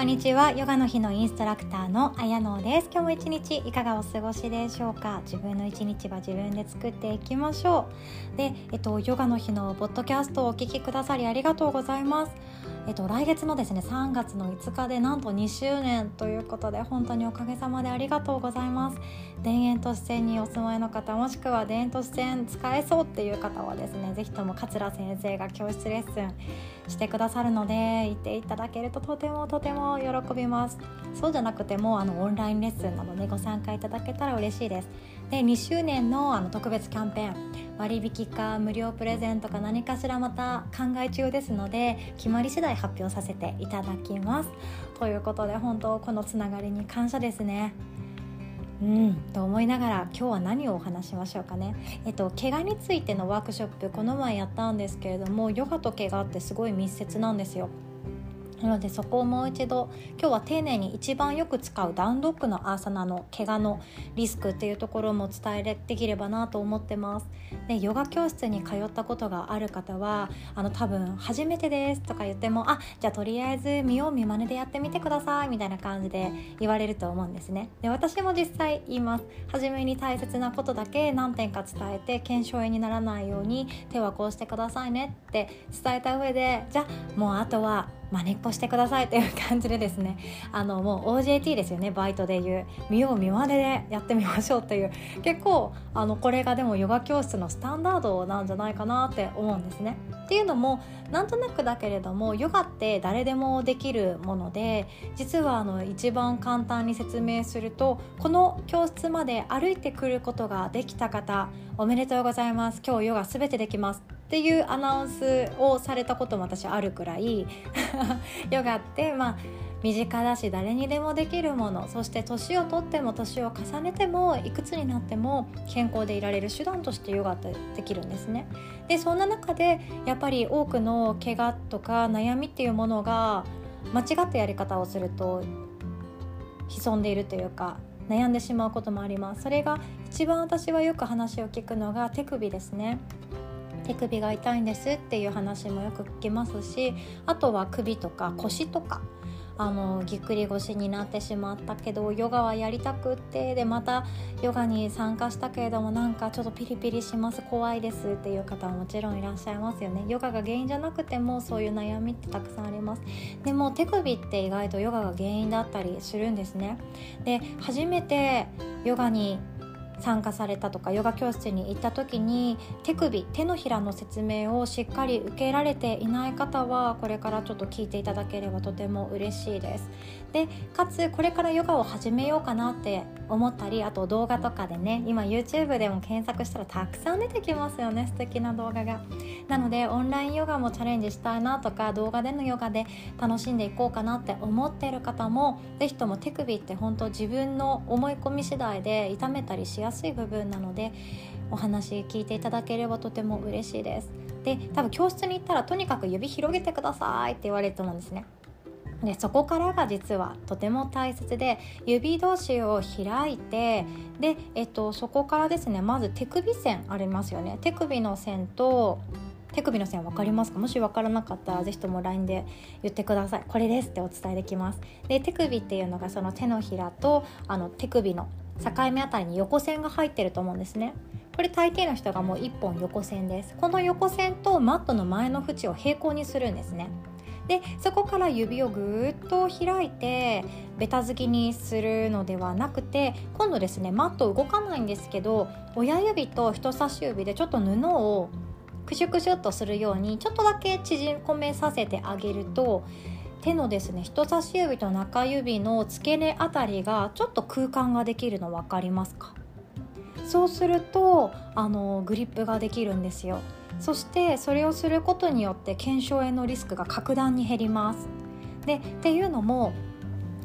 こんにちは。ヨガの日のインストラクターのあやのです。今日も一日いかがお過ごしでしょうか？自分の一日は自分で作っていきましょう。で、えっと、ヨガの日のポッドキャストをお聞きくださりありがとうございます。えっと、来月のですね3月の5日でなんと2周年ということで本当におかげさまでありがとうございます。田園都市線にお住まいの方もしくは田園都市線使えそうっていう方はですね是非とも桂先生が教室レッスンしてくださるので行っていただけるととてもとても喜びます。そうじゃなくてもあのオンラインレッスンなのでご参加いただけたら嬉しいです。で2周年のあの特別キャンペーン割引か無料プレゼントか何かしらまた考え中ですので決まり次第発表させていただきますということで本当このつながりに感謝ですねうんと思いながら今日は何をお話しましょうかね。えっと怪我についてのワークショップこの前やったんですけれどもヨガと怪我ってすごい密接なんですよ。なのでそこをもう一度今日は丁寧に一番よく使うダウンドッグのアーサナの怪我のリスクっていうところも伝えできればなと思ってます。でヨガ教室に通ったことがある方はあの多分初めてですとか言ってもあじゃあとりあえず見よう見まねでやってみてくださいみたいな感じで言われると思うんですね。で私も実際言います。初めに大切なことだけ何点か伝えて検証炎にならないように手はこうしてくださいねって伝えた上でじゃあもうあとはまねっこしてくださいという感じでですね。あのもう OJT ですよねバイトでいう。見よう見まねでやってみましょうという。結構あのこれがでもヨガ教室のスタンダードなんじゃないかなって思うんですね。っていうのもなんとなくだけれどもヨガって誰でもできるもので実はあの一番簡単に説明するとこの教室まで歩いてくることができた方おめでとうございます。今日ヨガ全てできます。っていうアナウンスをされたことも私あるくらい。ヨガってまあ身近だし誰にでもできるものそして年をとっても年を重ねてもいくつになっても健康でいられる手段としてヨガってできるんですね。でそんな中でやっぱり多くの怪我とか悩みっていうものが間違ったやり方をすると潜んでいるというか悩んでしまうこともありますそれが一番私はよく話を聞くのが手首ですね手首が痛いんですっていう話もよく聞きますしあとは首とか腰とかあのぎっくり腰になってしまったけどヨガはやりたくってでまたヨガに参加したけれどもなんかちょっとピリピリします怖いですっていう方ももちろんいらっしゃいますよね。ヨガが原因じゃなくてもそういう悩みってたくさんあります。でも手首って意外とヨガが原因だったりするんですね。で初めてヨガに参加されたとかヨガ教室に行った時に手首手のひらの説明をしっかり受けられていない方はこれからちょっと聞いていただければとても嬉しいです。でかつこれからヨガを始めようかなって思ったりあと動画とかでね今 YouTube でも検索したらたくさん出てきますよね素敵な動画が。なのでオンラインヨガもチャレンジしたいなとか動画でのヨガで楽しんでいこうかなって思ってる方も是非とも手首って本当自分の思い込み次第で痛めたりしやすい部分なのでお話聞いていただければとても嬉しいです。で多分教室に行ったらとにかく指広げてくださいって言われると思うんですね。でそこからが実はとても大切で指同士を開いてで、えっと、そこからですねまず手首線ありますよね。手首の線と手首の線分かりますか？もし分からなかったら是非とも LINE で言ってください。これですってお伝えできます。で手首っていうのがその手のひらとあの手首の境目あたりに横線が入ってると思うんですね。これ大抵の人がもう1本横線です。この横線とマットの前の縁を平行にするんですね。でそこから指をぐーっと開いてベタ付きにするのではなくて今度ですねマット動かないんですけど親指と人差し指でちょっと布をクシュクシュっとするようにちょっとだけ縮めさせてあげると手のですね人差し指と中指の付け根あたりがちょっと空間ができるの分かりますか？そうするとあのグリップができるんですよそしてそれをすることによって腱鞘炎のリスクが格段に減ります。でっていうのも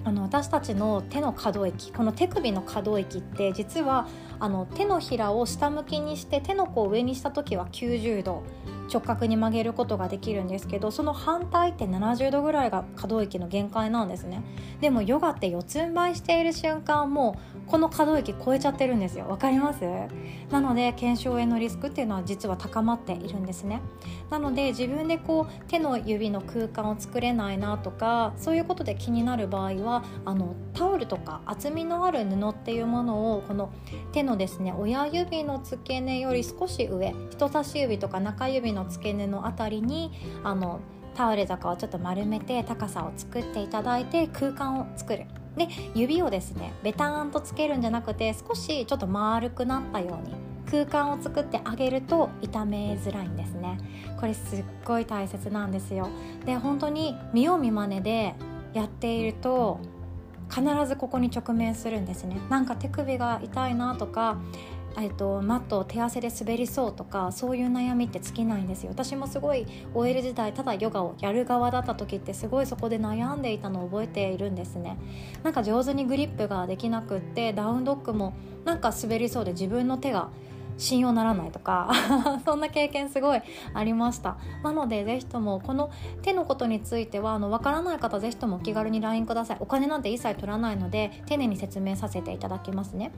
あの私たちの手の可動域この手首の可動域って実はあの手のひらを下向きにして手の甲を上にした時は90度直角に曲げることができるんですけどその反対って70度ぐらいが可動域の限界なんですね。でもヨガって四つん這いしている瞬間もこの可動域超えちゃってるんですよ。わかります？なので腱鞘炎のリスクっていうのは実は高まっているんですね。なので自分でこう手の指の空間を作れないなとかそういうことで気になる場合はあのタオルとか厚みのある布っていうものをこの手のですね親指の付け根より少し上人差し指とか中指の付け根の辺りにあのタオルとかをちょっと丸めて高さを作っていただいて空間を作る。で指をですねベターンとつけるんじゃなくて少しちょっと丸くなったように空間を作ってあげると痛めづらいんですね。これすっごい大切なんですよ。で本当に見よう見まねでやっていると必ずここに直面するんですね。なんか手首が痛いなとかえっと、マットを手汗で滑りそうとかそういう悩みって尽きないんですよ。私もすごい OL 時代ただヨガをやる側だった時ってすごいそこで悩んでいたのを覚えているんですね。なんか上手にグリップができなくってダウンドッグもなんか滑りそうで自分の手が信用ならないとか そんな経験すごいありました。なので是非ともこの手のことについてはあの分からない方是非ともお気軽に LINE ください。お金なんて一切取らないので丁寧に説明させていただきますね。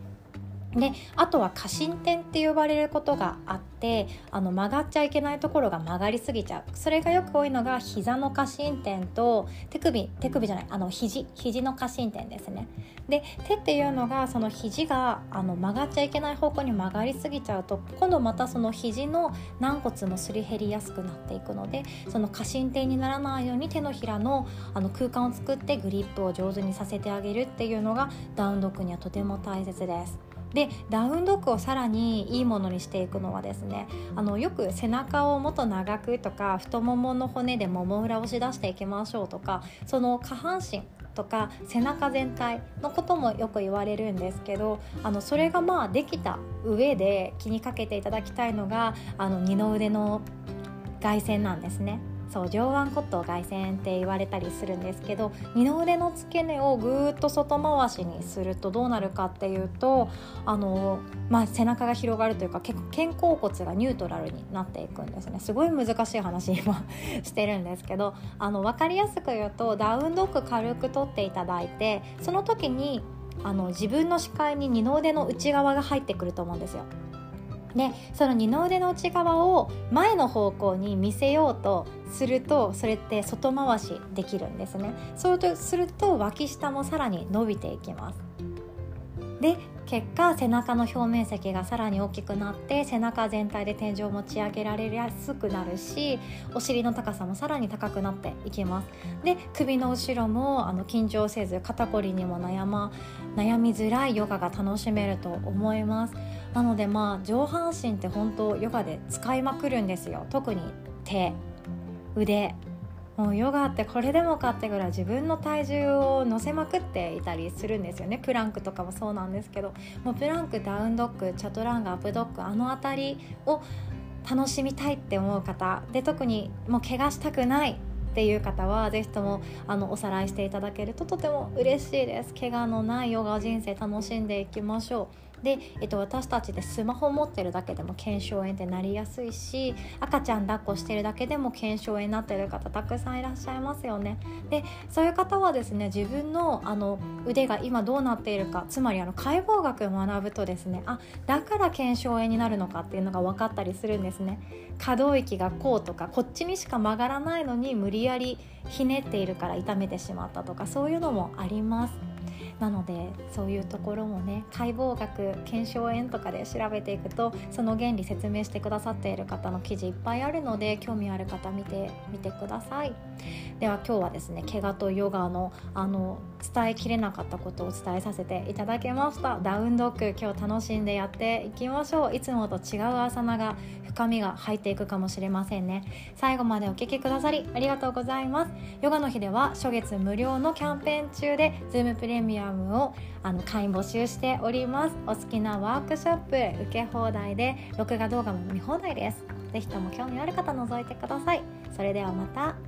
であとは過伸点って呼ばれることがあってあの曲がっちゃいけないところが曲がりすぎちゃうそれがよく多いのが膝の過伸点と手首手首じゃないあの肘肘の過伸点ですねで手っていうのがその肘があの曲がっちゃいけない方向に曲がりすぎちゃうと今度またその肘の軟骨もすり減りやすくなっていくのでその過伸点にならないように手のひらのあの空間を作ってグリップを上手にさせてあげるっていうのがダウンドッグにはとても大切です。でダウンドッグをさらにいいものにしていくのはですねあのよく背中をもっと長くとか太ももの骨でもも裏を押し出していきましょうとかその下半身とか背中全体のこともよく言われるんですけどあのそれがまあできた上で気にかけていただきたいのがあの二の腕の外旋なんですね。そう上腕骨頭外旋って言われたりするんですけど二の腕の付け根をぐーっと外回しにするとどうなるかっていうとあの、まあ、背中が広がるというか結構肩甲骨がニュートラルになっていくんですねすごい難しい話今してるんですけどあの分かりやすく言うとダウンドッグ軽く取っていただいてその時にあの自分の視界に二の腕の内側が入ってくると思うんですよ。でその二の腕の内側を前の方向に見せようとするとそれって外回しできるんですね。そうすると脇下もさらに伸びていきます。で結果背中の表面積がさらに大きくなって背中全体で天井を持ち上げられやすくなるしお尻の高さもさらに高くなっていきます。で首の後ろもあの緊張せず肩こりにも悩,、ま、悩みづらいヨガが楽しめると思います。なのでまあ上半身って本当ヨガで使いまくるんですよ。特に手腕。もうヨガってこれでもかってぐらい自分の体重を乗せまくっていたりするんですよね。プランクとかもそうなんですけど。もうプランクダウンドッグチャトランガアップドッグあの辺りを楽しみたいって思う方で特にもう怪我したくないっていう方は是非ともあのおさらいしていただけるととても嬉しいです。怪我のないヨガ人生楽しんでいきましょう。で、えっと、私たちでスマホ持ってるだけでも腱鞘炎ってなりやすいし赤ちゃん抱っこしてるだけでも腱鞘炎になってる方たくさんいらっしゃいますよね。でそういう方はですね自分のあの腕が今どうなっているかつまりあの解剖学を学ぶとですねあだから腱鞘炎になるのかっていうのが分かったりするんですね。可動域がこうとかこっちにしか曲がらないのに無理やりひねっているから痛めてしまったとかそういうのもあります。なのでそういうところもね解剖学検証園とかで調べていくとその原理説明してくださっている方の記事いっぱいあるので興味ある方見てみてください。では今日はですね怪我とヨガのあの伝えきれなかったことを伝えさせていただきました。ダウンドッグ今日楽しんでやっていきましょう。いつもと違うアサナが深みが入っていくかもしれませんね。最後までお聴きくださりありがとうございます。ヨガの日では初月無料のキャンペーン中で Zoom プレミアムをあの会員募集しております。お好きなワークショップ受け放題で録画動画も見放題です。ぜひとも興味ある方覗いてください。それではまた。